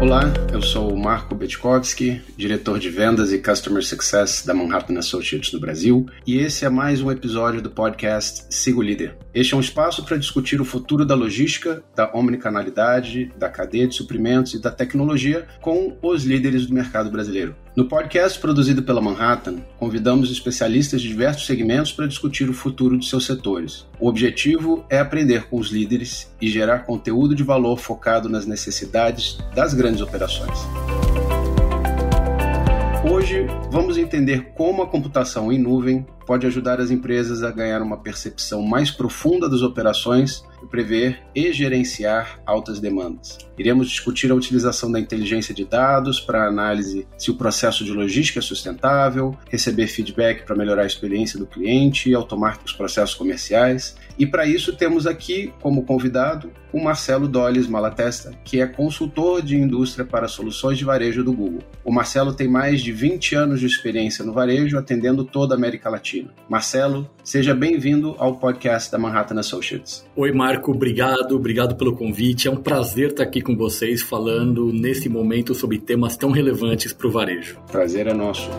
Olá, eu sou o Marco Betkovski, diretor de vendas e Customer Success da Manhattan Associates no Brasil, e esse é mais um episódio do podcast Sigo Líder. Este é um espaço para discutir o futuro da logística, da omnicanalidade, da cadeia de suprimentos e da tecnologia com os líderes do mercado brasileiro. No podcast produzido pela Manhattan, convidamos especialistas de diversos segmentos para discutir o futuro de seus setores. O objetivo é aprender com os líderes e gerar conteúdo de valor focado nas necessidades das grandes operações. Hoje vamos entender como a computação em nuvem pode ajudar as empresas a ganhar uma percepção mais profunda das operações prever e gerenciar altas demandas. Iremos discutir a utilização da inteligência de dados para análise se o processo de logística é sustentável, receber feedback para melhorar a experiência do cliente e automar os processos comerciais. E para isso temos aqui como convidado o Marcelo Dolles Malatesta, que é consultor de indústria para soluções de varejo do Google. O Marcelo tem mais de 20 anos de experiência no varejo, atendendo toda a América Latina. Marcelo, seja bem-vindo ao podcast da Manhattan Associates. Oi, Marco, obrigado, obrigado pelo convite. É um prazer estar aqui com vocês falando nesse momento sobre temas tão relevantes para o varejo. Prazer é nosso.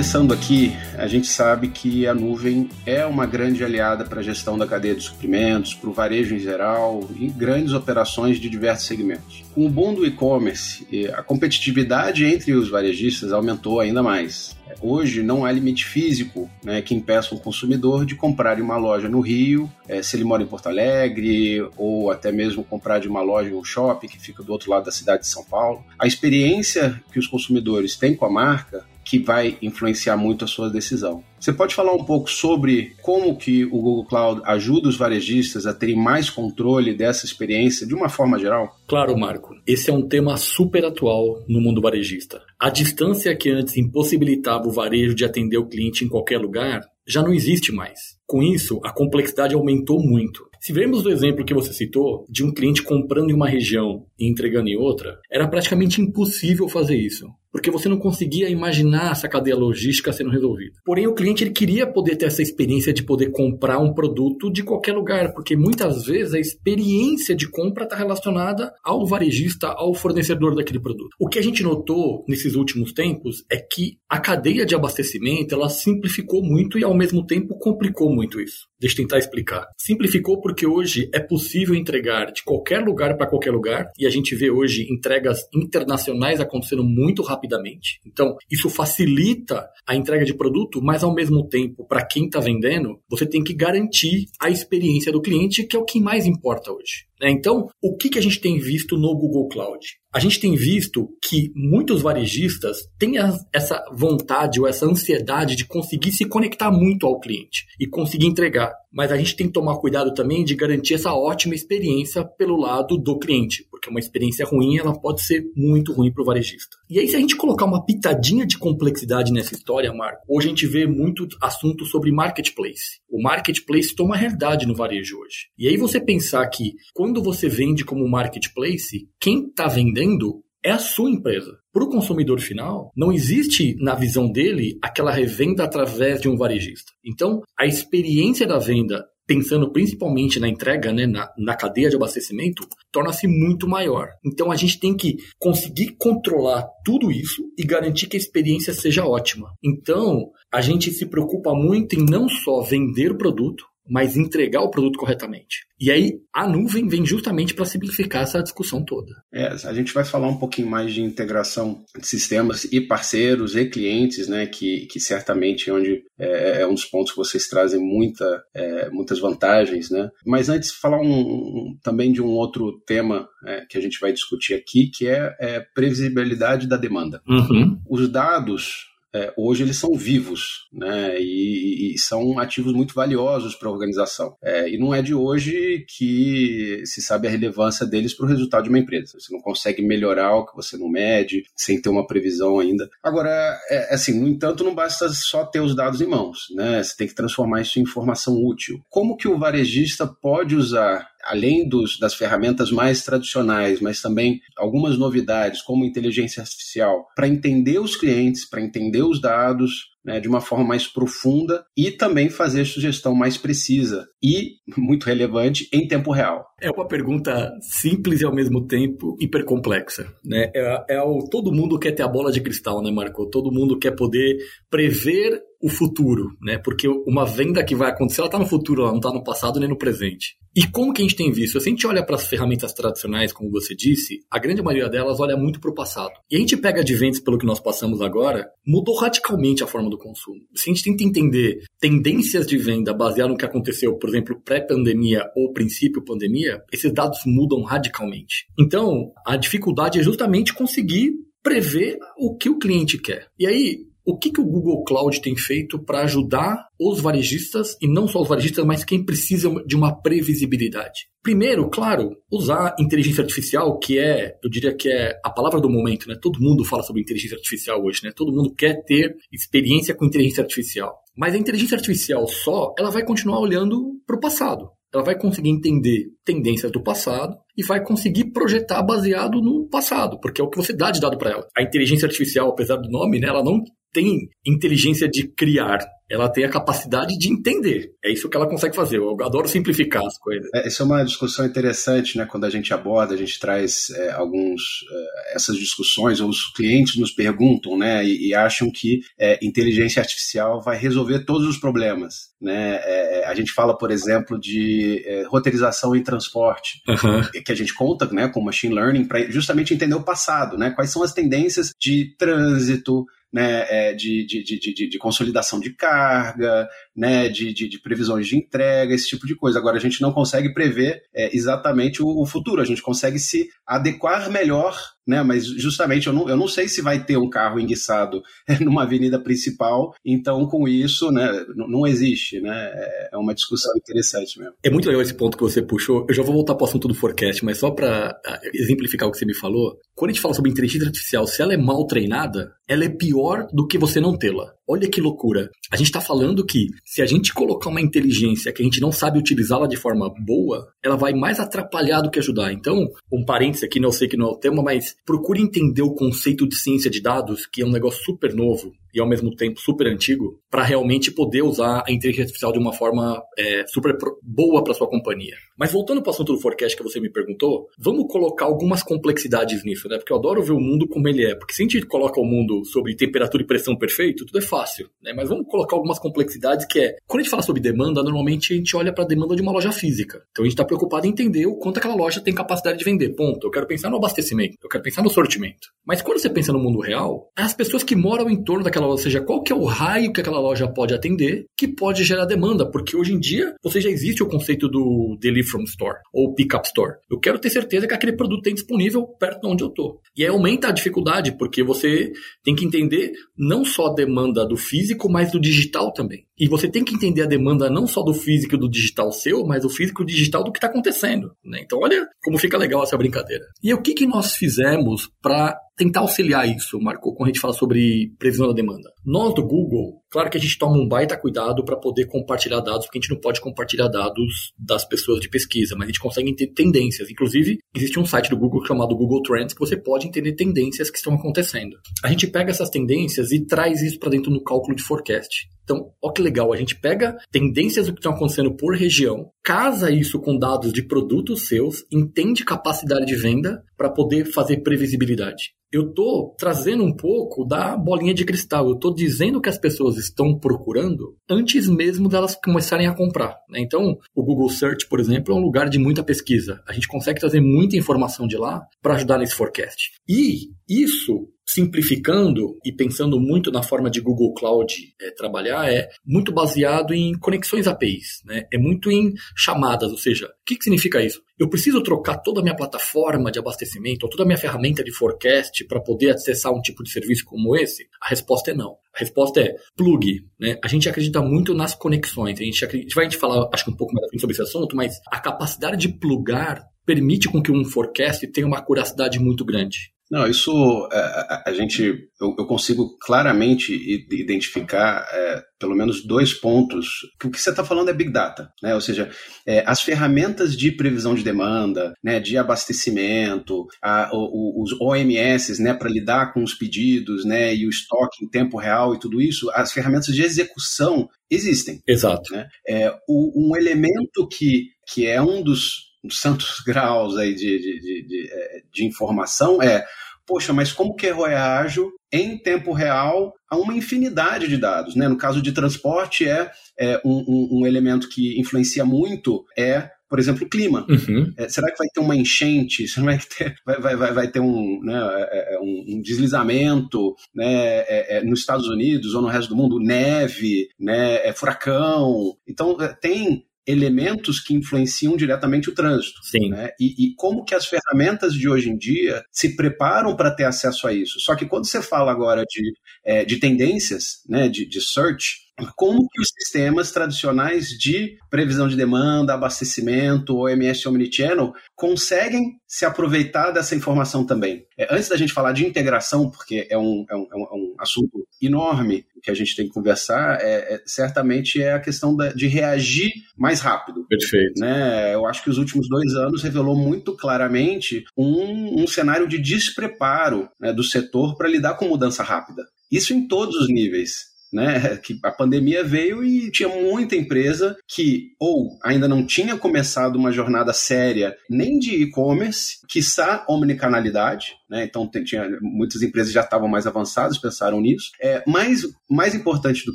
Começando aqui, a gente sabe que a nuvem é uma grande aliada para a gestão da cadeia de suprimentos, para o varejo em geral e grandes operações de diversos segmentos. Com o boom do e-commerce, a competitividade entre os varejistas aumentou ainda mais. Hoje não há limite físico né, que impeça um consumidor de comprar em uma loja no Rio, é, se ele mora em Porto Alegre, ou até mesmo comprar de uma loja em um shopping que fica do outro lado da cidade de São Paulo. A experiência que os consumidores têm com a marca que vai influenciar muito a sua decisão. Você pode falar um pouco sobre como que o Google Cloud ajuda os varejistas a terem mais controle dessa experiência de uma forma geral? Claro, Marco. Esse é um tema super atual no mundo varejista. A distância que antes impossibilitava o varejo de atender o cliente em qualquer lugar já não existe mais. Com isso, a complexidade aumentou muito. Se vemos o exemplo que você citou, de um cliente comprando em uma região e entregando em outra, era praticamente impossível fazer isso porque você não conseguia imaginar essa cadeia logística sendo resolvida. Porém, o cliente ele queria poder ter essa experiência de poder comprar um produto de qualquer lugar, porque muitas vezes a experiência de compra está relacionada ao varejista, ao fornecedor daquele produto. O que a gente notou nesses últimos tempos é que a cadeia de abastecimento ela simplificou muito e ao mesmo tempo complicou muito isso. Deixa eu tentar explicar. Simplificou porque hoje é possível entregar de qualquer lugar para qualquer lugar e a gente vê hoje entregas internacionais acontecendo muito rapidamente rapidamente. Então, isso facilita a entrega de produto, mas ao mesmo tempo, para quem está vendendo, você tem que garantir a experiência do cliente, que é o que mais importa hoje. Né? Então, o que, que a gente tem visto no Google Cloud? A gente tem visto que muitos varejistas têm essa vontade ou essa ansiedade de conseguir se conectar muito ao cliente e conseguir entregar. Mas a gente tem que tomar cuidado também de garantir essa ótima experiência pelo lado do cliente, porque uma experiência ruim ela pode ser muito ruim para o varejista. E aí, se a gente colocar uma pitadinha de complexidade nessa história, Marco, hoje a gente vê muito assunto sobre marketplace. O marketplace toma realidade no varejo hoje. E aí você pensar que quando você vende como marketplace, quem está vendendo é a sua empresa. Para o consumidor final, não existe na visão dele aquela revenda através de um varejista. Então, a experiência da venda, pensando principalmente na entrega, né, na, na cadeia de abastecimento, torna-se muito maior. Então, a gente tem que conseguir controlar tudo isso e garantir que a experiência seja ótima. Então, a gente se preocupa muito em não só vender o produto, mas entregar o produto corretamente. E aí a nuvem vem justamente para simplificar essa discussão toda. É, a gente vai falar um pouquinho mais de integração de sistemas e parceiros e clientes, né, que, que certamente é, onde, é, é um dos pontos que vocês trazem muita, é, muitas vantagens, né. Mas antes falar um, um, também de um outro tema é, que a gente vai discutir aqui, que é, é previsibilidade da demanda. Uhum. Os dados é, hoje eles são vivos, né? E, e são ativos muito valiosos para a organização. É, e não é de hoje que se sabe a relevância deles para o resultado de uma empresa. Você não consegue melhorar o que você não mede, sem ter uma previsão ainda. Agora, é, assim, no entanto, não basta só ter os dados em mãos, né? Você tem que transformar isso em informação útil. Como que o varejista pode usar além dos, das ferramentas mais tradicionais, mas também algumas novidades, como inteligência artificial, para entender os clientes, para entender os dados, né, de uma forma mais profunda e também fazer sugestão mais precisa e, muito relevante, em tempo real. É uma pergunta simples e ao mesmo tempo hipercomplexa. Né? É, é o, todo mundo quer ter a bola de cristal, né, Marco? Todo mundo quer poder prever o futuro, né? Porque uma venda que vai acontecer, ela está no futuro, ela não está no passado nem no presente. E como que a gente tem visto? Se a gente olha para as ferramentas tradicionais, como você disse, a grande maioria delas olha muito para o passado. E a gente pega adventos pelo que nós passamos agora, mudou radicalmente a forma do consumo. Se a gente tenta entender tendências de venda baseadas no que aconteceu, por exemplo, pré-pandemia ou princípio pandemia, esses dados mudam radicalmente. Então, a dificuldade é justamente conseguir prever o que o cliente quer. E aí, o que, que o Google Cloud tem feito para ajudar os varejistas, e não só os varejistas, mas quem precisa de uma previsibilidade? Primeiro, claro, usar inteligência artificial, que é, eu diria que é a palavra do momento, né? Todo mundo fala sobre inteligência artificial hoje, né? Todo mundo quer ter experiência com inteligência artificial. Mas a inteligência artificial só, ela vai continuar olhando para o passado ela vai conseguir entender tendências do passado e vai conseguir projetar baseado no passado, porque é o que você dá de dado para ela. A inteligência artificial, apesar do nome, né, ela não tem inteligência de criar, ela tem a capacidade de entender. É isso que ela consegue fazer. Eu adoro simplificar as coisas. É, essa é uma discussão interessante, né? Quando a gente aborda, a gente traz é, alguns é, essas discussões, ou os clientes nos perguntam, né? E, e acham que é, inteligência artificial vai resolver todos os problemas, né? É, a gente fala, por exemplo, de é, roteirização em transporte, uhum. que a gente conta, né? Com machine learning para justamente entender o passado, né? Quais são as tendências de trânsito, né, é, de, de, de, de, consolidação de carga, né, de, de, de, previsões de entrega, esse tipo de coisa. Agora, a gente não consegue prever é, exatamente o, o, futuro, a gente consegue se adequar melhor, né, mas justamente eu não, eu não sei se vai ter um carro enguiçado numa avenida principal, então com isso né, não, existe. Né, é uma discussão interessante mesmo. É muito legal esse ponto que você puxou. Eu já vou voltar para o assunto do forecast, mas só para ah, exemplificar o que você me falou, quando a gente fala sobre inteligência artificial, se ela é mal treinada, ela é pior do que você não tê-la. Olha que loucura. A gente está falando que se a gente colocar uma inteligência que a gente não sabe utilizá-la de forma boa, ela vai mais atrapalhar do que ajudar. Então, um parênteses aqui, não né, sei que não é o tema, mas procure entender o conceito de ciência de dados, que é um negócio super novo e ao mesmo tempo super antigo, para realmente poder usar a inteligência artificial de uma forma é, super boa para sua companhia. Mas voltando para o assunto do forecast que você me perguntou, vamos colocar algumas complexidades nisso, né? Porque eu adoro ver o mundo como ele é. Porque se a gente coloca o mundo sobre temperatura e pressão perfeito, tudo é fácil, né? Mas vamos colocar algumas complexidades que é, quando a gente fala sobre demanda, normalmente a gente olha para a demanda de uma loja física. Então a gente está preocupado em entender o quanto aquela loja tem capacidade de vender. Ponto. Eu quero pensar no abastecimento, eu quero pensar no sortimento. Mas quando você pensa no mundo real, as pessoas que moram em torno daquela loja, ou seja, qual que é o raio que aquela loja pode atender que pode gerar demanda, porque hoje em dia você já existe o conceito do delivery from store ou pick up store. Eu quero ter certeza que aquele produto tem disponível perto de onde eu estou. E aí aumenta a dificuldade, porque você tem que entender não só a demanda do físico, mas do digital também. E você tem que entender a demanda não só do físico e do digital seu, mas do físico e do digital do que está acontecendo. Né? Então, olha como fica legal essa brincadeira. E o que, que nós fizemos para tentar auxiliar isso, Marco, quando a gente fala sobre previsão da demanda. Nós do Google, claro que a gente toma um baita cuidado para poder compartilhar dados, porque a gente não pode compartilhar dados das pessoas de pesquisa, mas a gente consegue entender tendências. Inclusive, existe um site do Google chamado Google Trends que você pode entender tendências que estão acontecendo. A gente pega essas tendências e traz isso para dentro do cálculo de forecast. Então, olha que legal, a gente pega tendências do que estão acontecendo por região, casa isso com dados de produtos seus, entende capacidade de venda para poder fazer previsibilidade eu estou trazendo um pouco da bolinha de cristal. Eu estou dizendo que as pessoas estão procurando antes mesmo delas começarem a comprar. Né? Então, o Google Search, por exemplo, é um lugar de muita pesquisa. A gente consegue trazer muita informação de lá para ajudar nesse forecast. E isso simplificando e pensando muito na forma de Google Cloud é, trabalhar, é muito baseado em conexões APIs, né? é muito em chamadas, ou seja, o que, que significa isso? Eu preciso trocar toda a minha plataforma de abastecimento, ou toda a minha ferramenta de forecast para poder acessar um tipo de serviço como esse? A resposta é não. A resposta é plug. Né? A gente acredita muito nas conexões. A gente, acredita, a gente vai falar, acho que um pouco mais sobre esse assunto, mas a capacidade de plugar permite com que um forecast tenha uma curacidade muito grande. Não, isso é, a, a gente eu, eu, consigo claramente identificar é, pelo menos dois pontos. Que o que você está falando é big data, né? Ou seja, é, as ferramentas de previsão de demanda, né, de abastecimento, a, o, os OMS, né, para lidar com os pedidos, né, e o estoque em tempo real e tudo isso, as ferramentas de execução existem. Exato. Né? É, o, um elemento que, que é um dos santos graus aí de, de, de, de, é, de informação é poxa, mas como que eu reajo em tempo real a uma infinidade de dados? Né? No caso de transporte, é, é um, um, um, elemento que influencia muito é, por exemplo, o clima. Uhum. É, será que vai ter uma enchente? Será que ter, vai, vai, vai, vai ter um, né, é, é, um, um deslizamento né, é, nos Estados Unidos ou no resto do mundo? Neve, né, furacão. Então, tem elementos que influenciam diretamente o trânsito. Sim. Né? E, e, como que as ferramentas de hoje em dia se preparam para ter acesso a isso. Só que quando você fala agora de, é, de tendências, né, de, de search, como que os sistemas tradicionais de previsão de demanda, abastecimento, OMS Omnichannel, conseguem se aproveitar dessa informação também? É, antes da gente falar de integração, porque é um, é um, é um é assunto enorme que a gente tem que conversar, é, é certamente é a questão da, de reagir mais rápido. Perfeito. Né? Eu acho que os últimos dois anos revelou muito claramente um, um cenário de despreparo né, do setor para lidar com mudança rápida. Isso em todos os níveis né? Que a pandemia veio e tinha muita empresa que ou ainda não tinha começado uma jornada séria nem de e-commerce, quiçá omnicanalidade, né? Então tinha, muitas empresas já estavam mais avançadas, pensaram nisso. É, mas mais importante do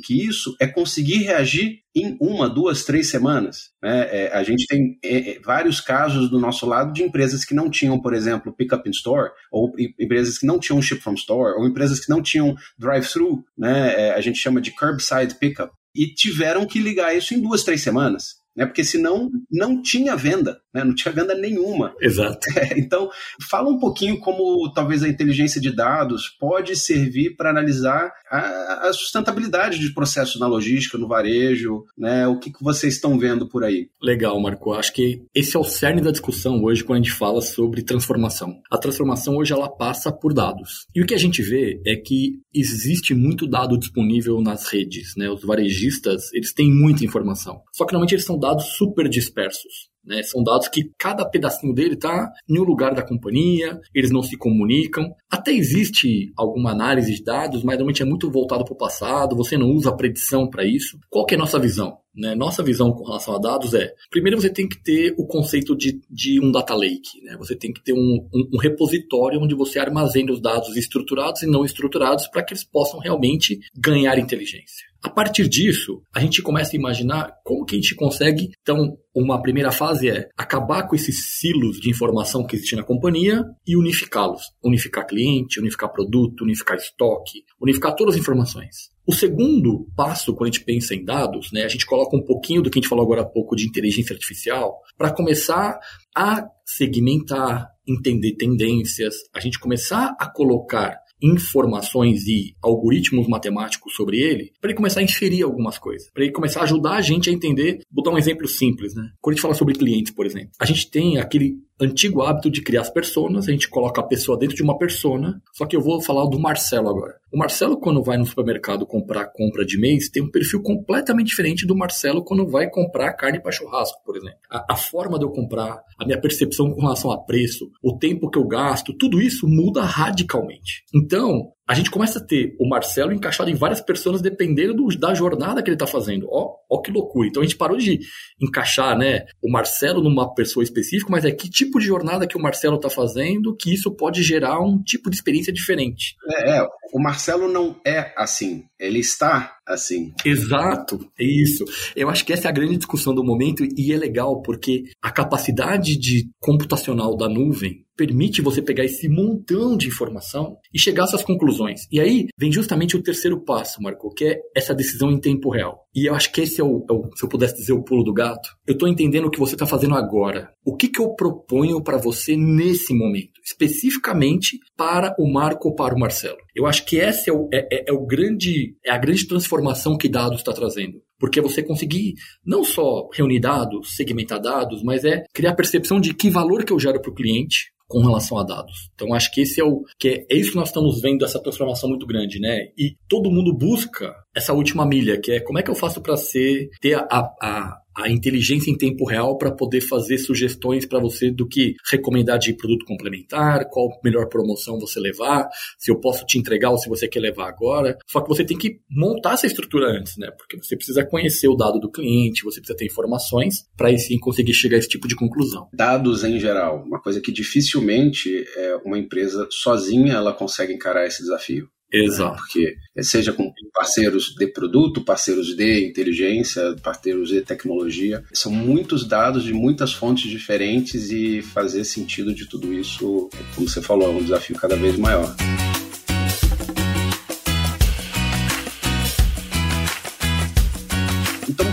que isso é conseguir reagir em uma, duas, três semanas. Né? É, a gente tem é, é vários casos do nosso lado de empresas que não tinham, por exemplo, pick-up in store, ou empresas que não tinham ship from store, ou empresas que não tinham drive-thru, né? É, a gente chama de curbside pickup, e tiveram que ligar isso em duas, três semanas né? Porque senão não tinha venda, né? Não tinha venda nenhuma. Exato. É, então, fala um pouquinho como talvez a inteligência de dados pode servir para analisar a, a, sustentabilidade de processos na logística, no varejo, né? O que, que vocês estão vendo por aí? Legal, Marco. Acho que esse é o cerne da discussão hoje quando a gente fala sobre transformação. A transformação hoje ela passa por dados. E o que a gente vê é que existe muito dado disponível nas redes, né? Os varejistas, eles têm muita informação. Só que normalmente eles são dados super dispersos. Né? São dados que cada pedacinho dele está em um lugar da companhia, eles não se comunicam. Até existe alguma análise de dados, mas normalmente é muito voltado para o passado, você não usa a predição para isso. Qual é a nossa visão? Né? Nossa visão com relação a dados é: primeiro, você tem que ter o conceito de, de um data lake. Né? Você tem que ter um, um, um repositório onde você armazene os dados estruturados e não estruturados para que eles possam realmente ganhar inteligência. A partir disso, a gente começa a imaginar como que a gente consegue. Então, uma primeira fase é acabar com esses silos de informação que existem na companhia e unificá-los. Unificar cliente, unificar produto, unificar estoque, unificar todas as informações. O segundo passo, quando a gente pensa em dados, né, a gente coloca um pouquinho do que a gente falou agora há pouco de inteligência artificial, para começar a segmentar, entender tendências, a gente começar a colocar informações e algoritmos matemáticos sobre ele, para ele começar a inferir algumas coisas, para ele começar a ajudar a gente a entender. Vou dar um exemplo simples, né? Quando a gente fala sobre clientes, por exemplo, a gente tem aquele antigo hábito de criar as personas, a gente coloca a pessoa dentro de uma persona, só que eu vou falar do Marcelo agora. O Marcelo, quando vai no supermercado comprar compra de mês, tem um perfil completamente diferente do Marcelo quando vai comprar carne para churrasco, por exemplo. A, a, forma de eu comprar, a minha percepção com relação a preço, o tempo que eu gasto, tudo isso muda radicalmente. Então, a gente começa a ter o Marcelo encaixado em várias pessoas dependendo do, da jornada que ele está fazendo. Ó, ó que loucura. Então a gente parou de encaixar né, o Marcelo numa pessoa específica, mas é que tipo de jornada que o Marcelo está fazendo que isso pode gerar um tipo de experiência diferente. É, é, o Marcelo não é assim, ele está assim. Exato, é isso. Eu acho que essa é a grande discussão do momento e é legal porque a capacidade de computacional da nuvem permite você pegar esse montão de informação e chegar a essas conclusões. E aí vem justamente o terceiro passo, Marco, que é essa decisão em tempo real. E eu acho que esse é o, é o se eu pudesse dizer, o pulo do gato. Eu estou entendendo o que você está fazendo agora. O que, que eu proponho para você nesse momento, especificamente para o Marco ou para o Marcelo? Eu acho que essa é o, é, é, é o grande, é a grande transformação que dados está trazendo. Porque você conseguir não só reunir dados, segmentar dados, mas é criar percepção de que valor que eu gero para o cliente, com relação a dados. Então acho que esse é o que é, é isso que nós estamos vendo essa transformação muito grande, né? E todo mundo busca essa última milha, que é como é que eu faço para ser ter a, a, a inteligência em tempo real para poder fazer sugestões para você do que recomendar de produto complementar, qual melhor promoção você levar, se eu posso te entregar ou se você quer levar agora. Só que você tem que montar essa estrutura antes, né? Porque você precisa conhecer o dado do cliente, você precisa ter informações para aí sim conseguir chegar a esse tipo de conclusão. Dados em geral, uma coisa que dificilmente é, uma empresa sozinha ela consegue encarar esse desafio. Exato. Né? Porque seja com parceiros de produto, parceiros de inteligência, parceiros de tecnologia, são muitos dados de muitas fontes diferentes e fazer sentido de tudo isso, como você falou, é um desafio cada vez maior.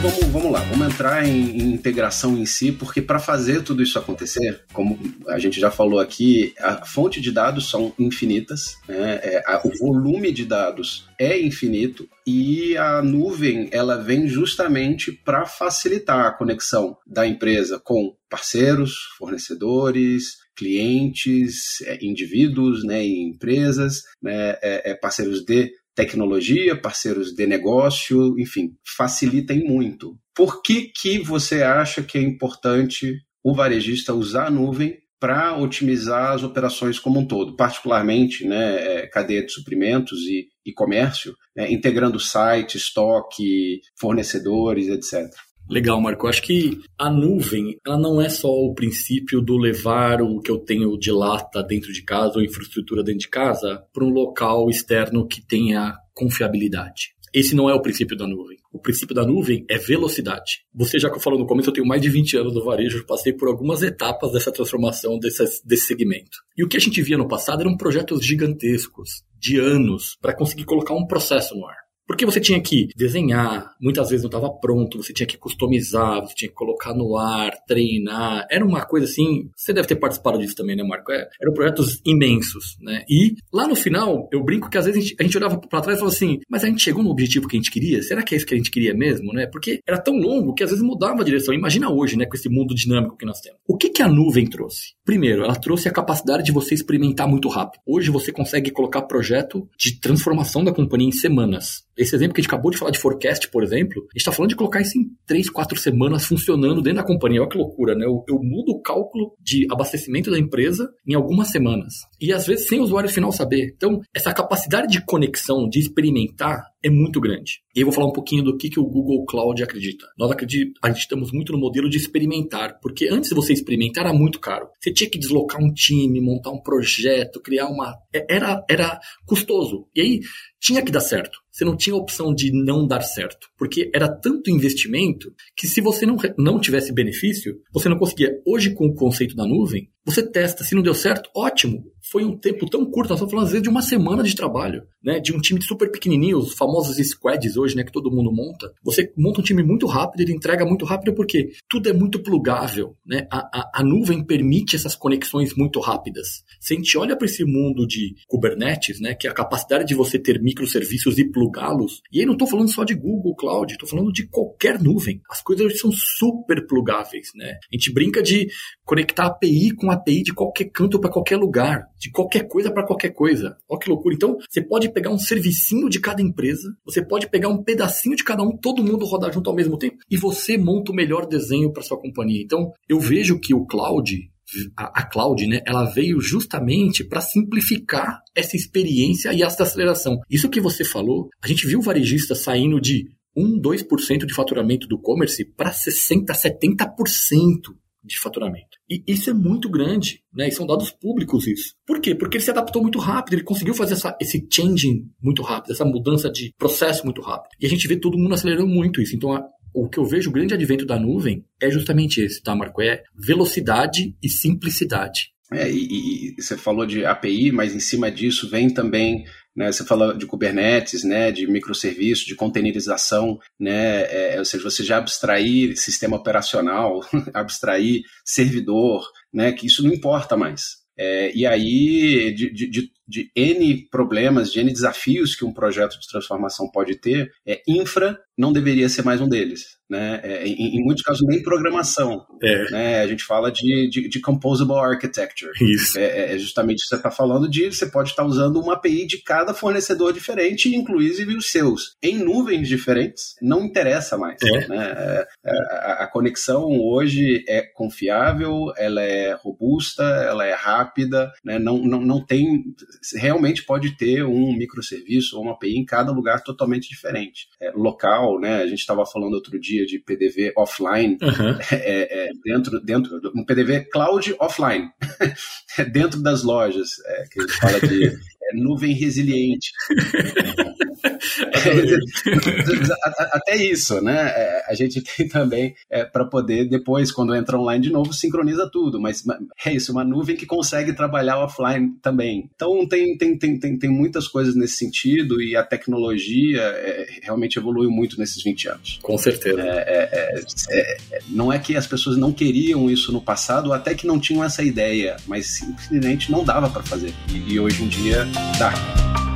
Vamos, vamos lá, vamos entrar em, em integração em si, porque para fazer tudo isso acontecer, como a gente já falou aqui, a fonte de dados são infinitas, né? é, a, o volume de dados é infinito e a nuvem ela vem justamente para facilitar a conexão da empresa com parceiros, fornecedores, clientes, é, indivíduos, né, e empresas, né, é, é parceiros de tecnologia, parceiros de negócio, enfim, facilitem muito. Por que, que você acha que é importante o varejista usar a nuvem para otimizar as operações como um todo, particularmente né, é, cadeia de suprimentos e, e comércio, né, integrando site, estoque, fornecedores, etc. Legal, Marco. Eu acho que a nuvem, ela não é só o princípio do levar o que eu tenho de lata dentro de casa ou infraestrutura dentro de casa para um local externo que tenha confiabilidade. Esse não é o princípio da nuvem. O princípio da nuvem é velocidade. Você já falou no começo, eu tenho mais de 20 anos no varejo, passei por algumas etapas dessa transformação desse segmento. E o que a gente via no passado eram projetos gigantescos, de anos, para conseguir colocar um processo no ar. Porque você tinha que desenhar, muitas vezes não estava pronto, você tinha que customizar, você tinha que colocar no ar, treinar. Era uma coisa assim. Você deve ter participado disso também, né, Marco? É, eram projetos imensos, né? E lá no final, eu brinco que às vezes a gente, a gente olhava para trás e falava assim: mas a gente chegou no objetivo que a gente queria? Será que é isso que a gente queria mesmo, né? Porque era tão longo que às vezes mudava a direção. Imagina hoje, né, com esse mundo dinâmico que nós temos. O que, que a nuvem trouxe? Primeiro, ela trouxe a capacidade de você experimentar muito rápido. Hoje você consegue colocar projeto de transformação da companhia em semanas. Esse exemplo que a gente acabou de falar de forecast, por exemplo, a gente está falando de colocar isso em 3, 4 semanas funcionando dentro da companhia. Olha que loucura, né? Eu, eu, mudo o cálculo de abastecimento da empresa em algumas semanas. E às vezes sem o usuário final saber. Então, essa capacidade de conexão, de experimentar, é muito grande. E eu vou falar um pouquinho do que, que o Google Cloud acredita. Nós acreditamos muito no modelo de experimentar, porque antes de você experimentar era muito caro. Você tinha que deslocar um time, montar um projeto, criar uma. É, era, era custoso. E aí tinha que dar certo. Você não tinha opção de não dar certo, porque era tanto investimento que se você não, não tivesse benefício, você não conseguia. Hoje, com o conceito da nuvem, você testa, se não deu certo, ótimo. Foi um tempo tão curto, nós estamos falando às vezes de uma semana de trabalho, né? De um time super pequenininho, os famosos squads hoje, né? Que todo mundo monta. Você monta um time muito rápido, ele entrega muito rápido porque tudo é muito plugável, né? A, a, a nuvem permite essas conexões muito rápidas. Se a gente olha para esse mundo de Kubernetes, né? Que é a capacidade de você ter microserviços e plugá-los. E aí não estou falando só de Google Cloud, estou falando de qualquer nuvem. As coisas são super plugáveis, né? A gente brinca de conectar API com API de qualquer canto para qualquer lugar, de qualquer coisa para qualquer coisa. Olha que loucura. Então, você pode pegar um servicinho de cada empresa, você pode pegar um pedacinho de cada um, todo mundo rodar junto ao mesmo tempo, e você monta o melhor desenho para sua companhia. Então, eu vejo que o cloud, a, a cloud, né, ela veio justamente para simplificar essa experiência e essa aceleração. Isso que você falou, a gente viu varejistas saindo de 1, 2% de faturamento do e-commerce para 60%, 70% de faturamento. E isso é muito grande, né? E são dados públicos isso. Por quê? Porque ele se adaptou muito rápido, ele conseguiu fazer essa, esse changing muito rápido, essa mudança de processo muito rápido. E a gente vê todo mundo acelerando muito isso. Então, a, o que eu vejo o grande advento da nuvem é justamente esse, tá, Marco? É velocidade e simplicidade. É, e, e, você falou de API, mas em cima disso vem também né, você fala de Kubernetes, né, de microserviços, de containerização, né, é, ou seja, você já abstrair sistema operacional, abstrair servidor, né, que isso não importa mais. É, e aí, de, de, de N problemas, de N desafios que um projeto de transformação pode ter, é infra não deveria ser mais um deles. Né? É, em, em, muitos casos, nem programação. É. Né? A gente fala de, de, de composable architecture. Isso. É, é, é justamente o que você está falando de você pode estar usando uma API de cada fornecedor diferente, inclusive os seus. Em nuvens diferentes, não interessa mais. É. Né? É, a, a, conexão hoje é confiável, ela é robusta, ela é rápida, né? não, não, não tem. Realmente pode ter um microserviço ou uma API em cada lugar totalmente diferente. local, né? a gente estava falando outro dia de PDV offline uhum. é, é, dentro, dentro um PDV cloud offline dentro das lojas é, que a gente fala de é, nuvem resiliente Até isso, né? É, a gente tem também é, para poder depois, quando entra online de novo, sincroniza tudo. Mas é isso, uma nuvem que consegue trabalhar offline também. Então tem, tem, tem, tem, tem muitas coisas nesse sentido e a tecnologia é, realmente evoluiu muito nesses 20 anos. Com certeza. É, é, é, não é que as pessoas não queriam isso no passado, até que não tinham essa ideia, mas simplesmente não dava para fazer. E, e hoje em dia dá.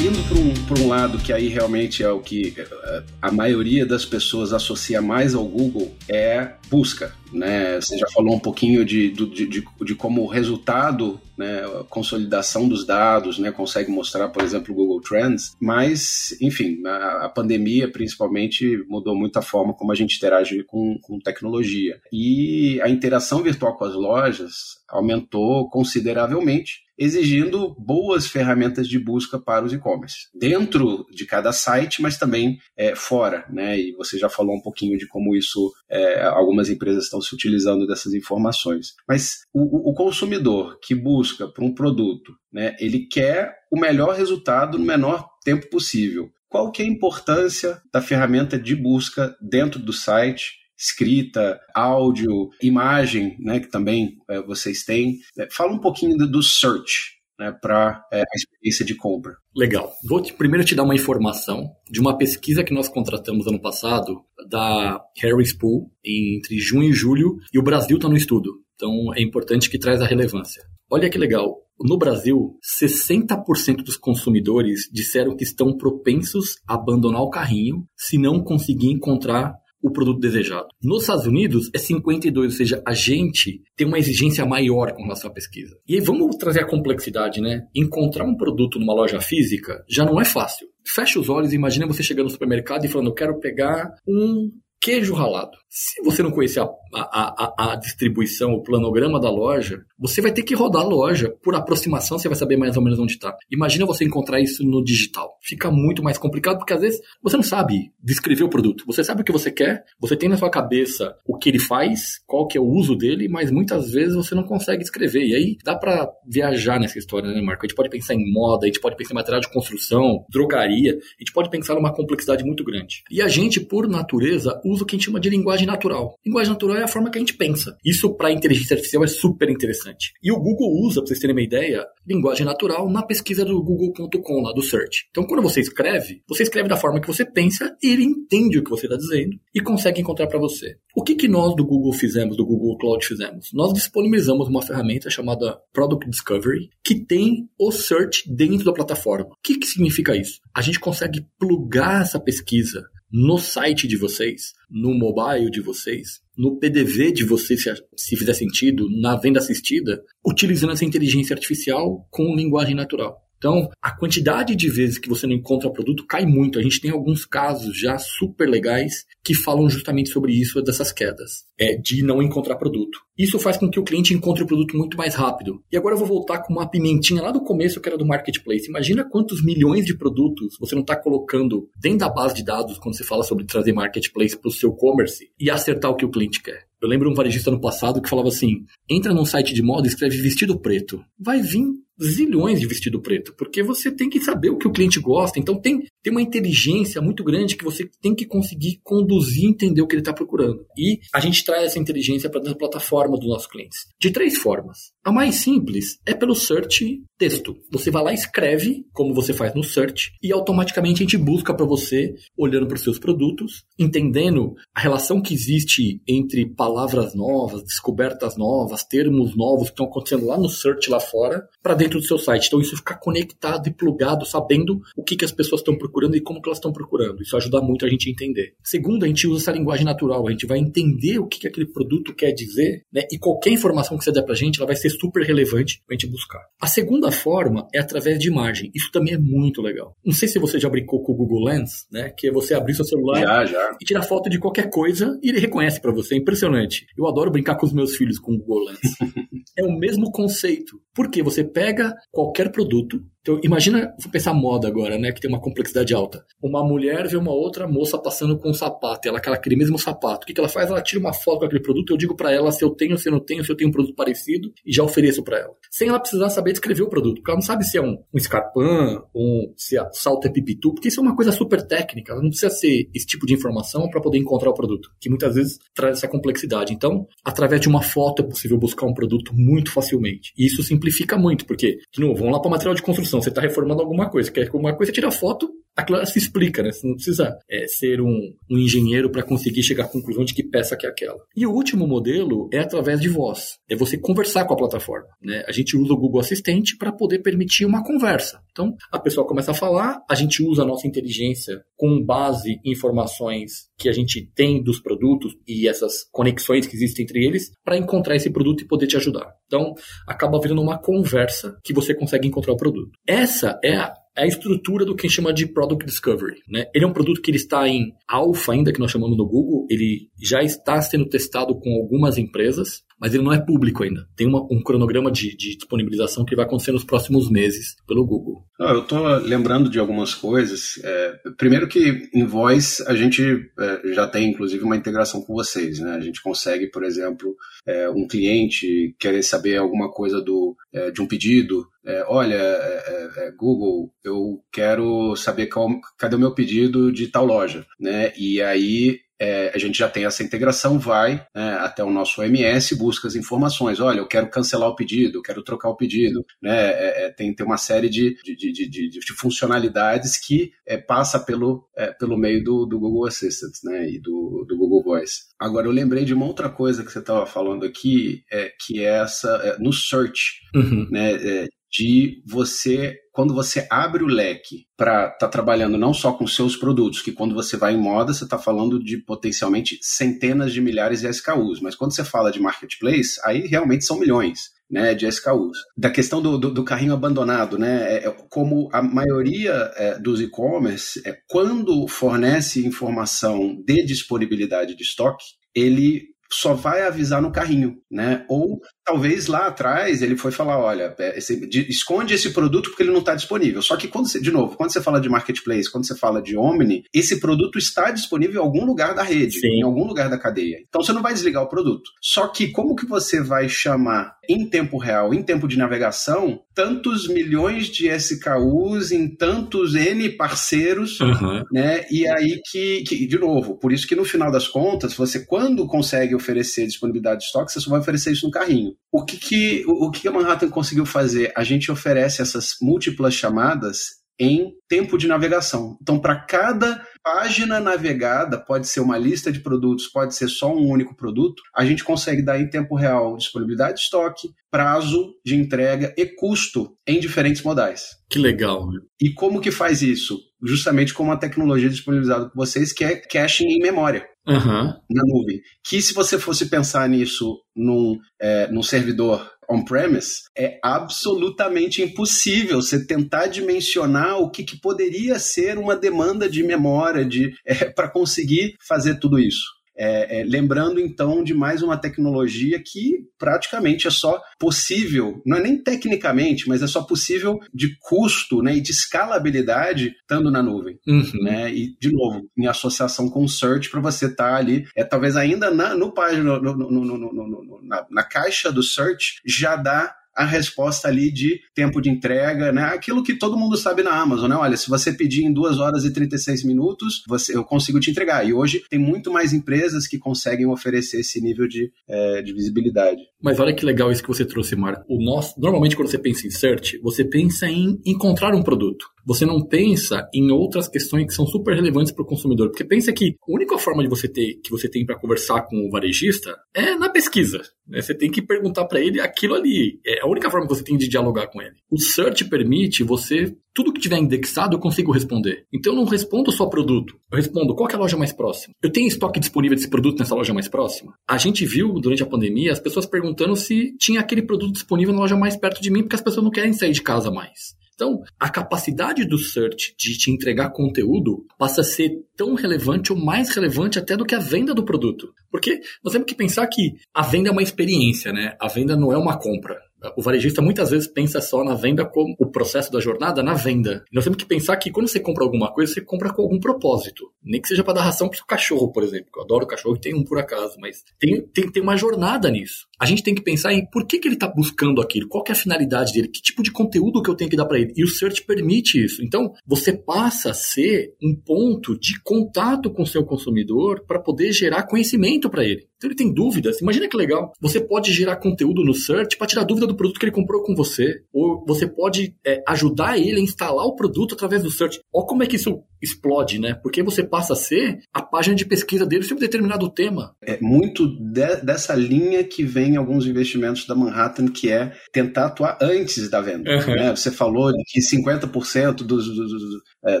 Indo para um, um lado que aí realmente é o que eh, a maioria das pessoas associa mais ao Google, é busca. Né? Você já falou um pouquinho de, de, de, de como o resultado, né, a consolidação dos dados, né, consegue mostrar, por exemplo, o Google Trends, mas, enfim, a, a, pandemia principalmente mudou muito a forma como a gente interage com, com tecnologia. E a interação virtual com as lojas aumentou consideravelmente exigindo boas ferramentas de busca para os e-commerce, dentro de cada site, mas também é, fora, né? E você já falou um pouquinho de como isso, é, algumas empresas estão se utilizando dessas informações. Mas o, o consumidor que busca por um produto, né? Ele quer o melhor resultado no menor tempo possível. Qual que é a importância da ferramenta de busca dentro do site escrita, áudio, imagem, né, que também é, vocês têm. É, fala um pouquinho do, do search. Né, para é, a experiência de compra. Legal. Vou te, primeiro te dar uma informação de uma pesquisa que nós contratamos ano passado da Harris Pool entre junho e julho e o Brasil está no estudo. Então é importante que traz a relevância. Olha que legal. No Brasil, 60% dos consumidores disseram que estão propensos a abandonar o carrinho se não conseguir encontrar o produto desejado. Nos Estados Unidos é 52, ou seja, a gente tem uma exigência maior com relação à pesquisa. E aí vamos trazer a complexidade, né? Encontrar um produto numa loja física já não é fácil. Fecha os olhos e imagina você chegando no supermercado e falando, eu quero pegar um queijo ralado. Se você não conhecer a, a, a, a, distribuição, o planograma da loja, você vai ter que rodar a loja. Por aproximação, você vai saber mais ou menos onde está. Imagina você encontrar isso no digital. Fica muito mais complicado, porque às vezes você não sabe descrever o produto. Você sabe o que você quer, você tem na sua cabeça o que ele faz, qual que é o uso dele, mas muitas vezes você não consegue escrever. E aí dá para viajar nessa história, né, Marco? A gente pode pensar em moda, a gente pode pensar em material de construção, drogaria, a gente pode pensar numa complexidade muito grande. E a gente, por natureza, usa o que a gente chama de linguagem natural. Linguagem natural é a forma que a gente pensa. Isso para inteligência artificial é super interessante. E o Google usa, para vocês terem uma ideia, linguagem natural na pesquisa do google.com, lá do search. Então, quando você escreve, você escreve da forma que você pensa e ele entende o que você está dizendo e consegue encontrar para você. O que, que nós do Google fizemos, do Google Cloud fizemos? Nós disponibilizamos uma ferramenta chamada Product Discovery que tem o search dentro da plataforma. O que, que significa isso? A gente consegue plugar essa pesquisa no site de vocês, no mobile de vocês, no PDV de vocês, se fizer sentido, na venda assistida, utilizando essa inteligência artificial com linguagem natural. Então, a quantidade de vezes que você não encontra produto cai muito. A gente tem alguns casos já super legais que falam justamente sobre isso, dessas quedas, é, de não encontrar produto. Isso faz com que o cliente encontre o produto muito mais rápido. E agora eu vou voltar com uma pimentinha lá do começo, que era do marketplace. Imagina quantos milhões de produtos você não está colocando dentro da base de dados quando você fala sobre trazer marketplace para o seu commerce e acertar o que o cliente quer. Eu lembro um varejista no passado que falava assim: entra num site de moda e escreve vestido preto. Vai vir zilhões de vestido preto, porque você tem que saber o que o cliente gosta. Então tem, tem uma inteligência muito grande que você tem que conseguir conduzir entender o que ele está procurando. E a gente traz essa inteligência para dentro da plataforma dos nossos clientes. De três formas. A mais simples é pelo search texto. Você vai lá, escreve, como você faz no search, e automaticamente a gente busca para você, olhando para os seus produtos, entendendo a relação que existe entre palavras novas, descobertas novas, termos novos que estão acontecendo lá no search lá fora, para dentro do seu site. Então isso ficar conectado e plugado, sabendo o que, que as pessoas estão procurando e como que elas estão procurando. Isso ajuda muito a gente a entender. Segundo, a gente usa essa linguagem natural. A gente vai entender o que, que aquele produto quer dizer, né? E qualquer informação que você der para a gente, ela vai ser super relevante para a gente buscar. A segunda forma é através de imagem. Isso também é muito legal. Não sei se você já brincou com o Google Lens, né? Que é você abrir seu celular já, já. e tirar foto de qualquer coisa e ele reconhece para você. É impressionante. Eu adoro brincar com os meus filhos com o Google Lens. é o mesmo conceito. Porque você pega qualquer produto, então, imagina, vou pensar moda agora, né? Que tem uma complexidade alta. Uma mulher vê uma outra moça passando com um sapato, ela quer aquele mesmo sapato. O que, que ela faz? Ela tira uma foto com aquele produto, eu digo para ela se eu tenho, se eu não tenho, se eu tenho um produto parecido e já ofereço para ela. Sem ela precisar saber descrever o produto, porque ela não sabe se é um, um escarpão, um, se a salto é pipitu, porque isso é uma coisa super técnica. Ela não precisa ser esse tipo de informação para poder encontrar o produto, que muitas vezes traz essa complexidade. Então, através de uma foto é possível buscar um produto muito facilmente. E isso simplifica muito, porque, de novo, vamos lá para material de construção. Você está reformando alguma coisa, quer alguma coisa, tira foto, aquilo se explica, né? Você não precisa é, ser um, um engenheiro para conseguir chegar à conclusão de que peça que é aquela. E o último modelo é através de voz. É você conversar com a plataforma. Né? A gente usa o Google Assistente para poder permitir uma conversa. Então, a pessoa começa a falar, a gente usa a nossa inteligência com base em informações que a gente tem dos produtos e essas conexões que existem entre eles para encontrar esse produto e poder te ajudar. Então, acaba virando uma conversa que você consegue encontrar o produto. Essa é a é a estrutura do que a gente chama de Product Discovery. Né? Ele é um produto que ele está em alfa ainda, que nós chamamos no Google. Ele já está sendo testado com algumas empresas mas ele não é público ainda. Tem uma, um cronograma de, de, disponibilização que vai acontecer nos próximos meses pelo Google. Ah, eu estou lembrando de algumas coisas. É, primeiro que em Voice a gente é, já tem inclusive uma integração com vocês. Né? A gente consegue, por exemplo, é, um cliente querer saber alguma coisa do, é, de um pedido. É, olha, é, Google, eu quero saber qual, cadê o meu pedido de tal loja. Né? E aí é, a gente já tem essa integração, vai né, até o nosso OMS, busca as informações. Olha, eu quero cancelar o pedido, eu quero trocar o pedido. Né, é, é, tem, tem uma série de, de, de, de, de funcionalidades que é, passa pelo, é, pelo meio do, do Google Assistant né, e do, do Google Voice. Agora, eu lembrei de uma outra coisa que você estava falando aqui, é, que é essa, é, no search, uhum. né, de você, quando você abre o leque para estar tá trabalhando não só com seus produtos, que quando você vai em moda, você está falando de potencialmente centenas de milhares de SKUs, mas quando você fala de marketplace, aí realmente são milhões. Né, de SKUs. Da questão do, do, do carrinho abandonado, né, é, é como a maioria é, dos e-commerce, é, quando fornece informação de disponibilidade de estoque, ele só vai avisar no carrinho, né? Ou talvez lá atrás ele foi falar, olha, é, esse, de, esconde esse produto porque ele não está disponível. Só que quando você, de novo, quando você fala de marketplace, quando você fala de Omni, esse produto está disponível em algum lugar da rede, Sim. em algum lugar da cadeia. Então você não vai desligar o produto. Só que como que você vai chamar em tempo real, em tempo de navegação, tantos milhões de SKUs em tantos N parceiros, uhum. né? E aí que, que, de novo, por isso que no final das contas, você quando consegue oferecer disponibilidade de estoque, você só vai oferecer isso no carrinho. O que, que, o, que a Manhattan conseguiu fazer? A gente oferece essas múltiplas chamadas em tempo de navegação. Então, para cada página navegada, pode ser uma lista de produtos, pode ser só um único produto, a gente consegue dar em tempo real disponibilidade de estoque, prazo de entrega e custo em diferentes modais. Que legal. E como que faz isso? Justamente com uma tecnologia disponibilizada por vocês, que é caching em memória. Uhum. Na nuvem. Que se você fosse pensar nisso num, é, num servidor on-premise, é absolutamente impossível você tentar dimensionar o que, que poderia ser uma demanda de memória de, é, para conseguir fazer tudo isso. É, é, lembrando então de mais uma tecnologia que praticamente é só possível, não é nem tecnicamente, mas é só possível de custo né, e de escalabilidade estando na nuvem. Uhum. Né? E, de novo, em associação com o search para você estar tá ali, é talvez ainda na, no página, no, no, no, na, na caixa do search já dá a resposta ali de tempo de entrega, né? Aquilo que todo mundo sabe na Amazon, né? Olha, se você pedir em 2 horas e 36 minutos, você, eu consigo te entregar. E hoje tem muito mais empresas que conseguem oferecer esse nível de, é, de visibilidade. Mas olha que legal isso que você trouxe, Marco. O nosso, normalmente, quando você pensa em search, você pensa em encontrar um produto você não pensa em outras questões que são super relevantes para o consumidor. Porque pensa que a única forma de você ter que você tem para conversar com o varejista é na pesquisa. Né? Você tem que perguntar para ele aquilo ali. É a única forma que você tem de dialogar com ele. O search permite você tudo que tiver indexado eu consigo responder. Então eu não respondo só produto. Eu respondo qual é a loja mais próxima. Eu tenho estoque disponível desse produto nessa loja mais próxima? A gente viu durante a pandemia as pessoas perguntando se tinha aquele produto disponível na loja mais perto de mim porque as pessoas não querem sair de casa mais. Então, a capacidade do search de te entregar conteúdo passa a ser tão relevante ou mais relevante até do que a venda do produto. Porque nós temos que pensar que a venda é uma experiência, né? A venda não é uma compra. O varejista muitas vezes pensa só na venda como o processo da jornada na venda. nós temos que pensar que quando você compra alguma coisa, você compra com algum propósito. Nem que seja para dar ração para o cachorro, por exemplo. Eu adoro cachorro e tem um por acaso, mas tem, tem, tem uma jornada nisso. A gente tem que pensar em por que, que ele está buscando aquilo, qual é a finalidade dele, que tipo de conteúdo que eu tenho que dar para ele. E o search permite isso. Então, você passa a ser um ponto de contato com o seu consumidor para poder gerar conhecimento para ele. Então ele tem dúvidas. Imagina que legal. Você pode gerar conteúdo no search para tirar dúvida do produto que ele comprou com você. Ou você pode é, ajudar ele a instalar o produto através do search. Olha como é que isso explode, né? Porque você passa a ser a página de pesquisa dele sobre determinado tema. É muito de, dessa linha que vem alguns investimentos da Manhattan, que é tentar atuar antes da venda. Uhum. Né? Você falou que 50% dos, dos, dos, é,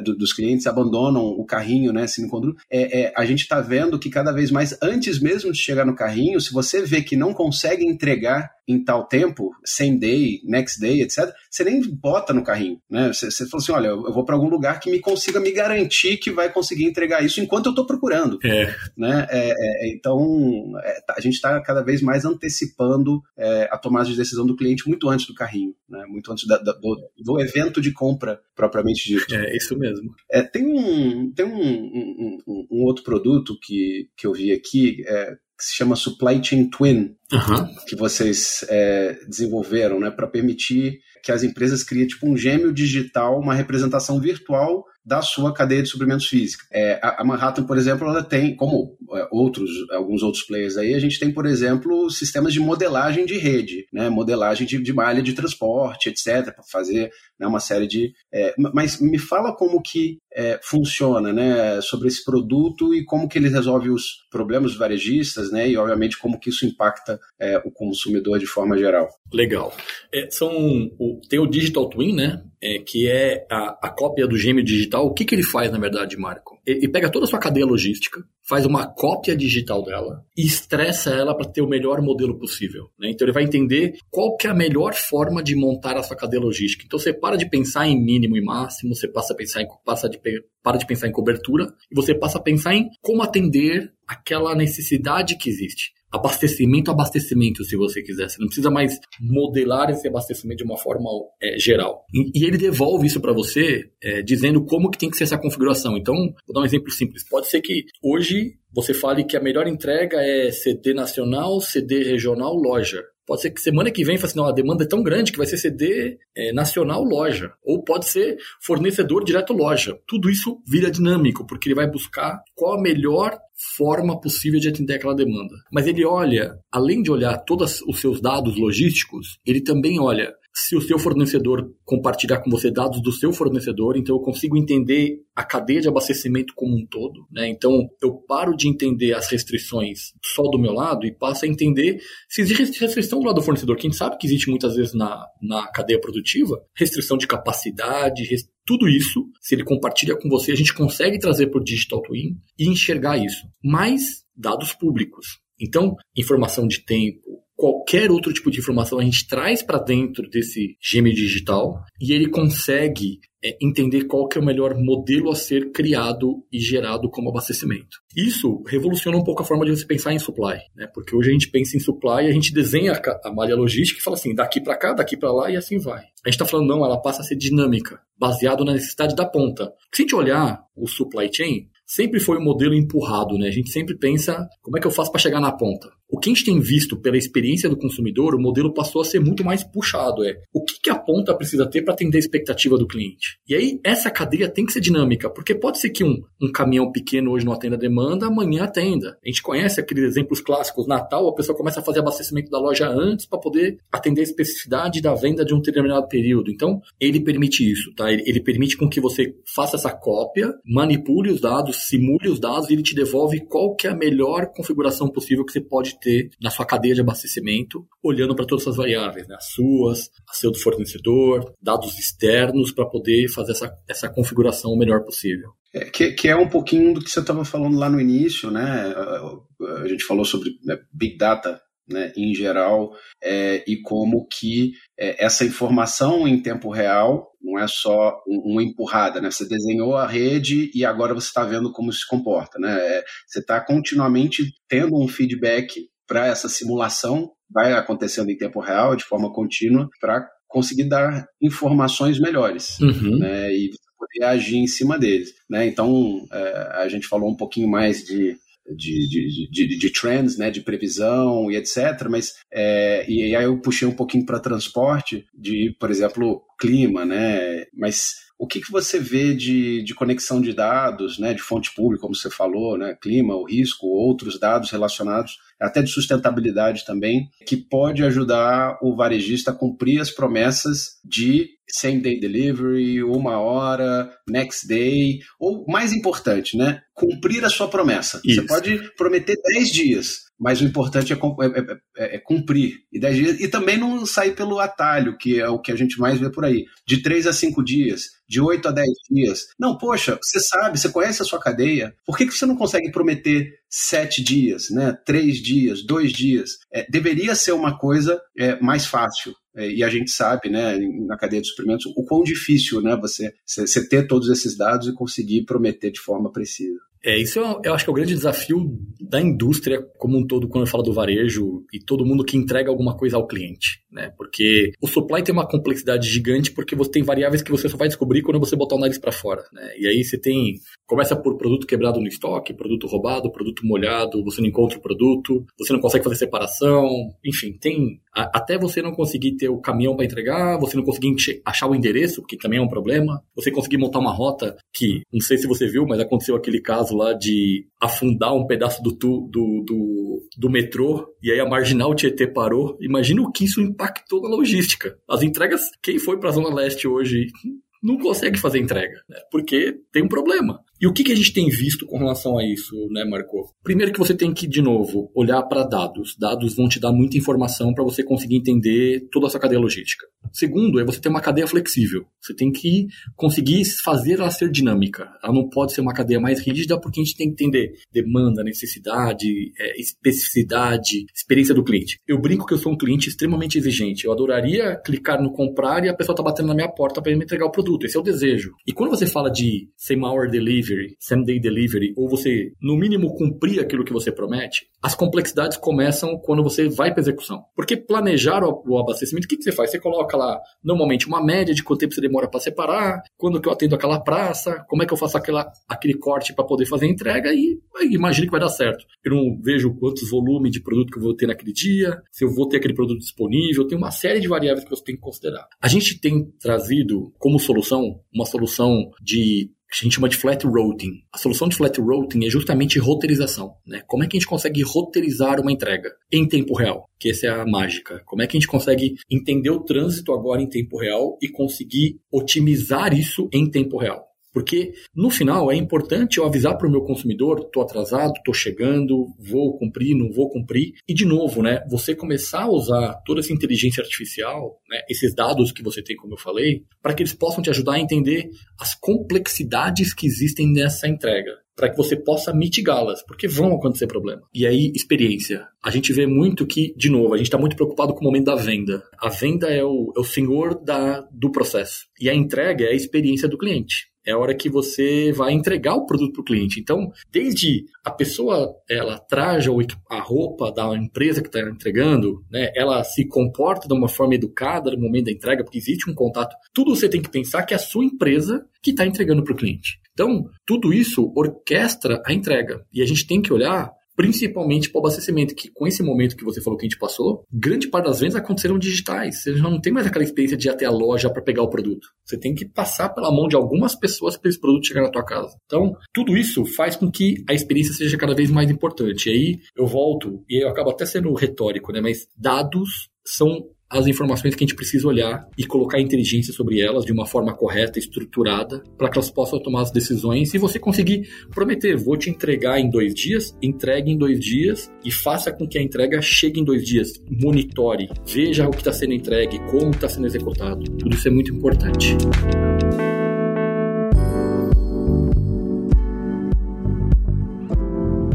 dos, clientes abandonam o carrinho, né? Se encontram. É, é, a gente está vendo que cada vez mais, antes mesmo de chegar no carrinho, se você vê que não consegue entregar em tal tempo, same day, next day, etc., você nem bota no carrinho, né? Você, você fala assim, olha, eu vou para algum lugar que me consiga me garantir que vai conseguir entregar isso enquanto eu estou procurando, é. né? É, é, então, é, tá, a gente está cada vez mais antecipando é, a tomada de decisão do cliente muito antes do carrinho, né? Muito antes da, da, do, do, evento de compra propriamente dito. É isso mesmo. É, tem um, tem um, um, um, um outro produto que, que eu vi aqui, é, que se chama Supply Chain Twin, uhum. que vocês é, desenvolveram, né, para permitir que as empresas criem tipo um gêmeo digital, uma representação virtual da sua cadeia de suprimentos física. É, a, Manhattan, por exemplo, ela tem, como é, outros, alguns outros players aí, a gente tem, por exemplo, sistemas de modelagem de rede, né, modelagem de, de malha de transporte, etc., para fazer né, uma série de. É, mas me fala como que é, funciona, né, sobre esse produto e como que ele resolve os problemas dos varejistas, né, e obviamente como que isso impacta é, o consumidor de forma geral. Legal. É, são o, tem o Digital Twin, né, é, que é a, a, cópia do gêmeo digital. O que, que ele faz, na verdade, Marco? Ele, pega toda a sua cadeia logística, faz uma cópia digital dela e estressa ela para ter o melhor modelo possível. Né? Então ele vai entender qual que é a melhor forma de montar a sua cadeia logística. Então você para de pensar em mínimo e máximo, você passa a pensar em passa de para de pensar em cobertura e você passa a pensar em como atender aquela necessidade que existe. Abastecimento, abastecimento, se você quiser. Você não precisa mais modelar esse abastecimento de uma forma é, geral. E, e, ele devolve isso para você, é, dizendo como que tem que ser essa configuração. Então, vou dar um exemplo simples. Pode ser que hoje você fale que a melhor entrega é CD nacional, CD regional, loja. Pode ser que semana que vem, assim, não, a demanda é tão grande que vai ser CD é, nacional loja. Ou pode ser fornecedor direto loja. Tudo isso vira dinâmico, porque ele vai buscar qual a melhor forma possível de atender aquela demanda. Mas ele olha, além de olhar todos os seus dados logísticos, ele também olha se o seu fornecedor compartilhar com você dados do seu fornecedor, então eu consigo entender a cadeia de abastecimento como um todo. Né? Então eu paro de entender as restrições só do meu lado e passo a entender se existe restrição do lado do fornecedor. Quem sabe que existe muitas vezes na, na cadeia produtiva restrição de capacidade, rest... tudo isso, se ele compartilha com você, a gente consegue trazer para o Digital Twin e enxergar isso. Mais dados públicos. Então, informação de tempo, qualquer outro tipo de informação a gente traz para dentro desse gêmeo digital e ele consegue é, entender qual que é o melhor modelo a ser criado e gerado como abastecimento. Isso revoluciona um pouco a forma de você pensar em supply, né? porque hoje a gente pensa em supply e a gente desenha a malha logística e fala assim, daqui para cá, daqui para lá e assim vai. A gente está falando, não, ela passa a ser dinâmica, baseado na necessidade da ponta. Se a gente olhar o supply chain, sempre foi um modelo empurrado, né? A gente sempre pensa como é que eu faço para chegar na ponta. O que a gente tem visto pela experiência do consumidor, o modelo passou a ser muito mais puxado. É o que, que a ponta precisa ter para atender a expectativa do cliente. E aí, essa cadeia tem que ser dinâmica, porque pode ser que um, um caminhão pequeno hoje não atenda a demanda, amanhã atenda. A gente conhece aqueles exemplos clássicos. Natal, a pessoa começa a fazer abastecimento da loja antes para poder atender a especificidade da venda de um determinado período. Então, ele permite isso, tá? Ele, ele permite com que você faça essa cópia, manipule os dados, simule os dados e ele te devolve qual que é a melhor configuração possível que você pode ter na sua cadeia de abastecimento, olhando para todas essas variáveis, né? as suas, a seu do fornecedor, dados externos, para poder fazer essa, essa configuração o melhor possível. É, que, que, é um pouquinho do que você estava falando lá no início, né? A gente falou sobre né, Big Data né, em geral, é, e como que essa informação em tempo real não é só uma empurrada, né? Você desenhou a rede e agora você está vendo como se comporta, né? É, você está continuamente tendo um feedback para essa simulação, vai acontecendo em tempo real, de forma contínua, para conseguir dar informações melhores, uhum. né? E poder agir em cima deles, né? Então, é, a gente falou um pouquinho mais de de, de, de, de, trends, né, de previsão e etc. Mas é, e aí eu puxei um pouquinho para transporte, de, por exemplo, clima, né? Mas o que, que você vê de, de conexão de dados, né, de fonte pública, como você falou, né, clima, o risco, outros dados relacionados, até de sustentabilidade também, que pode ajudar o varejista a cumprir as promessas de same day delivery, uma hora, next day, ou mais importante, né, cumprir a sua promessa. Isso. Você pode prometer 10 dias, mas o importante é, é, é, é, é cumprir. E, dez dias, e também não sair pelo atalho, que é o que a gente mais vê por aí. De três a cinco dias, de oito a dez dias. Não, poxa, você sabe, você conhece a sua cadeia, por que, que você não consegue prometer sete dias, né? três dias, dois dias? É, deveria ser uma coisa é, mais fácil. É, e a gente sabe, né, na cadeia de suprimentos, o quão difícil né, você, você ter todos esses dados e conseguir prometer de forma precisa. É, isso eu, eu acho que é o grande desafio da indústria como um todo, quando eu falo do varejo e todo mundo que entrega alguma coisa ao cliente, né? Porque o supply tem uma complexidade gigante porque você tem variáveis que você só vai descobrir quando você botar o nariz para fora, né? E aí você tem começa por produto quebrado no estoque, produto roubado, produto molhado, você não encontra o produto, você não consegue fazer separação, enfim, tem a, até você não conseguir ter o caminhão para entregar, você não conseguir achar o endereço, que também é um problema, você conseguir montar uma rota que não sei se você viu, mas aconteceu aquele caso lá de afundar um pedaço do, do, do, do metrô e aí a marginal Tietê parou. Imagina o que isso impactou na logística. As entregas, quem foi para a Zona Leste hoje não consegue fazer entrega, né? porque tem um problema. E o que, que a gente tem visto com relação a isso, né, Marco? Primeiro que você tem que, de novo, olhar para dados. Dados vão te dar muita informação para você conseguir entender toda a sua cadeia logística. Segundo, é você ter uma cadeia flexível. Você tem que conseguir fazer ela ser dinâmica. Ela não pode ser uma cadeia mais rígida porque a gente tem que entender demanda, necessidade, é, especificidade, experiência do cliente. Eu brinco que eu sou um cliente extremamente exigente. Eu adoraria clicar no comprar e a pessoa está batendo na minha porta para me entregar o produto. Esse é o desejo. E quando você fala de same hour delivery, delivery, same day delivery, ou você, no mínimo, cumprir aquilo que você promete, as complexidades começam quando você vai para execução. Porque planejar o, abastecimento, o que, que, você faz? Você coloca lá, normalmente, uma média de quanto tempo você demora para separar, quando que eu atendo aquela praça, como é que eu faço aquela, aquele corte para poder fazer a entrega e imagine que vai dar certo. Eu não vejo quantos volumes de produto que eu vou ter naquele dia, se eu vou ter aquele produto disponível, tem uma série de variáveis que você tem que considerar. A gente tem trazido como solução uma solução de a gente chama de flat routing. A solução de flat routing é justamente roteirização. Né? Como é que a gente consegue roteirizar uma entrega em tempo real? Que essa é a mágica. Como é que a gente consegue entender o trânsito agora em tempo real e conseguir otimizar isso em tempo real? Porque no final é importante eu avisar para o meu consumidor, estou atrasado, estou chegando, vou cumprir, não vou cumprir. E de novo, né, você começar a usar toda essa inteligência artificial, né, esses dados que você tem, como eu falei, para que eles possam te ajudar a entender as complexidades que existem nessa entrega para que você possa mitigá-las, porque vão acontecer problemas. E aí, experiência. A gente vê muito que, de novo, a gente está muito preocupado com o momento da venda. A venda é o, é o senhor da, do processo. E a entrega é a experiência do cliente é a hora que você vai entregar o produto para o cliente. Então, desde a pessoa ela traja a roupa da empresa que está entregando, né, ela se comporta de uma forma educada no momento da entrega, porque existe um contato. Tudo você tem que pensar que a sua empresa que está entregando para o cliente. Então, tudo isso orquestra a entrega. E a gente tem que olhar principalmente para o abastecimento, que com esse momento que você falou que a gente passou, grande parte das vendas aconteceram digitais. Você já não tem mais aquela experiência de ir até a loja para pegar o produto. Você tem que passar pela mão de algumas pessoas para esse produto chegar na tua casa. Então, tudo isso faz com que a experiência seja cada vez mais importante. E aí eu volto, e eu acabo até sendo retórico, né? Mas dados são as informações que a gente precisa olhar e colocar inteligência sobre elas de uma forma correta, estruturada, para que elas possam tomar as decisões. E você conseguir prometer, vou te entregar em dois dias, entregue em dois dias e faça com que a entrega chegue em dois dias. Monitore, veja o que está sendo entregue, como está sendo executado. Tudo isso é muito importante.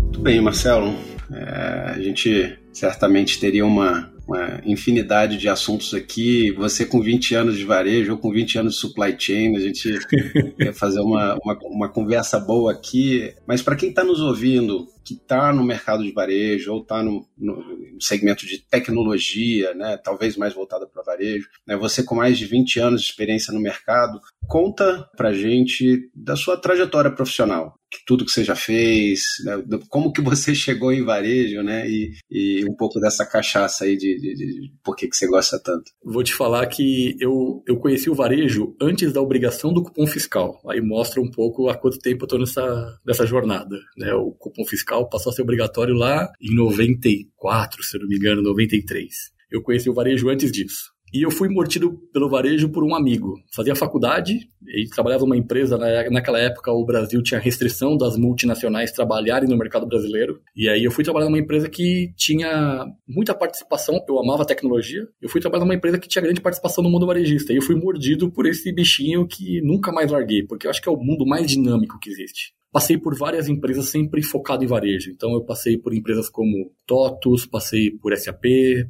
Muito bem, Marcelo. É, a gente certamente teria uma uma infinidade de assuntos aqui. Você com 20 anos de varejo, ou com 20 anos de supply chain, a gente quer fazer uma, uma, uma conversa boa aqui. Mas para quem está nos ouvindo, que está no mercado de varejo ou está no, no, segmento de tecnologia, né, talvez mais voltada para varejo, né, você com mais de 20 anos de experiência no mercado, conta para gente da sua trajetória profissional, tudo que você já fez, né, como que você chegou em varejo, né, e, e um pouco dessa cachaça aí de, de, de, por que, que você gosta tanto. Vou te falar que eu, eu conheci o varejo antes da obrigação do cupom fiscal, aí mostra um pouco há quanto tempo eu estou nessa, nessa jornada, né, o cupom fiscal passou a ser obrigatório lá em 94, se eu não me engano, 93. Eu conheci o varejo antes disso. E eu fui mortido pelo varejo por um amigo. Fazia faculdade, ele trabalhava numa empresa, naquela época o Brasil tinha restrição das multinacionais trabalharem no mercado brasileiro. E aí eu fui trabalhar numa empresa que tinha muita participação, eu amava tecnologia. Eu fui trabalhar numa empresa que tinha grande participação no mundo varejista. E eu fui mordido por esse bichinho que nunca mais larguei, porque eu acho que é o mundo mais dinâmico que existe. Passei por várias empresas sempre focado em varejo. Então eu passei por empresas como TOTUS, passei por SAP,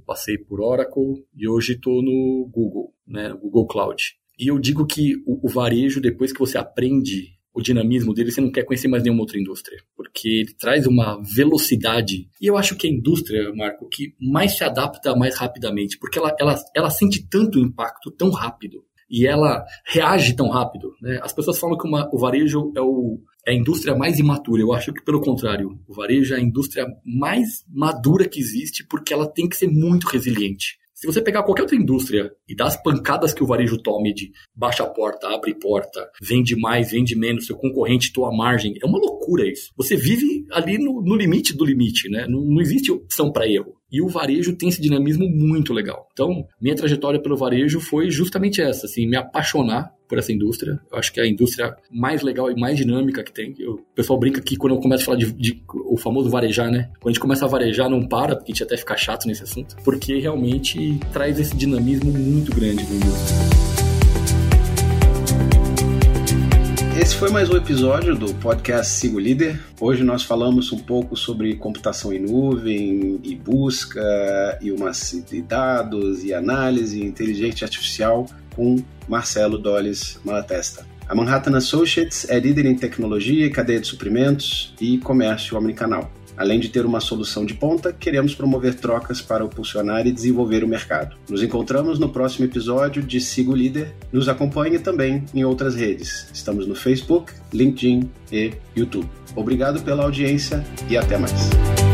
passei por Oracle e hoje estou no Google, né, Google Cloud. E eu digo que o, o varejo, depois que você aprende o dinamismo dele, você não quer conhecer mais nenhuma outra indústria, porque ele traz uma velocidade. E eu acho que a indústria, Marco, que mais se adapta mais rapidamente, porque ela, ela, ela sente tanto impacto tão rápido e ela reage tão rápido. Né? As pessoas falam que uma, o varejo é, o, é a indústria mais imatura. Eu acho que, pelo contrário, o varejo é a indústria mais madura que existe porque ela tem que ser muito resiliente. Se você pegar qualquer outra indústria e dar as pancadas que o varejo tome de baixa porta, abre porta, vende mais, vende menos, seu concorrente tua margem, é uma loucura isso. Você vive ali no, no limite do limite, né? Não, não existe opção para erro. E o varejo tem esse dinamismo muito legal. Então, minha trajetória pelo varejo foi justamente essa, assim, me apaixonar por essa indústria. Eu acho que é a indústria mais legal e mais dinâmica que tem. Eu, o pessoal brinca que quando eu começo a falar de, de, o famoso varejar, né? Quando a gente começa a varejar, não para, porque a gente até fica chato nesse assunto, porque realmente traz esse dinamismo muito grande na indústria. Esse foi mais um episódio do podcast Sigo Líder. Hoje nós falamos um pouco sobre computação em nuvem e busca e uma de dados e análise inteligente artificial com Marcelo Dolles Malatesta. A Manhattan Associates é líder em tecnologia e cadeia de suprimentos e comércio omnicanal. Além de ter uma solução de ponta, queremos promover trocas para impulsionar e desenvolver o mercado. Nos encontramos no próximo episódio de Sigo Líder. Nos acompanhe também em outras redes. Estamos no Facebook, LinkedIn e YouTube. Obrigado pela audiência e até mais.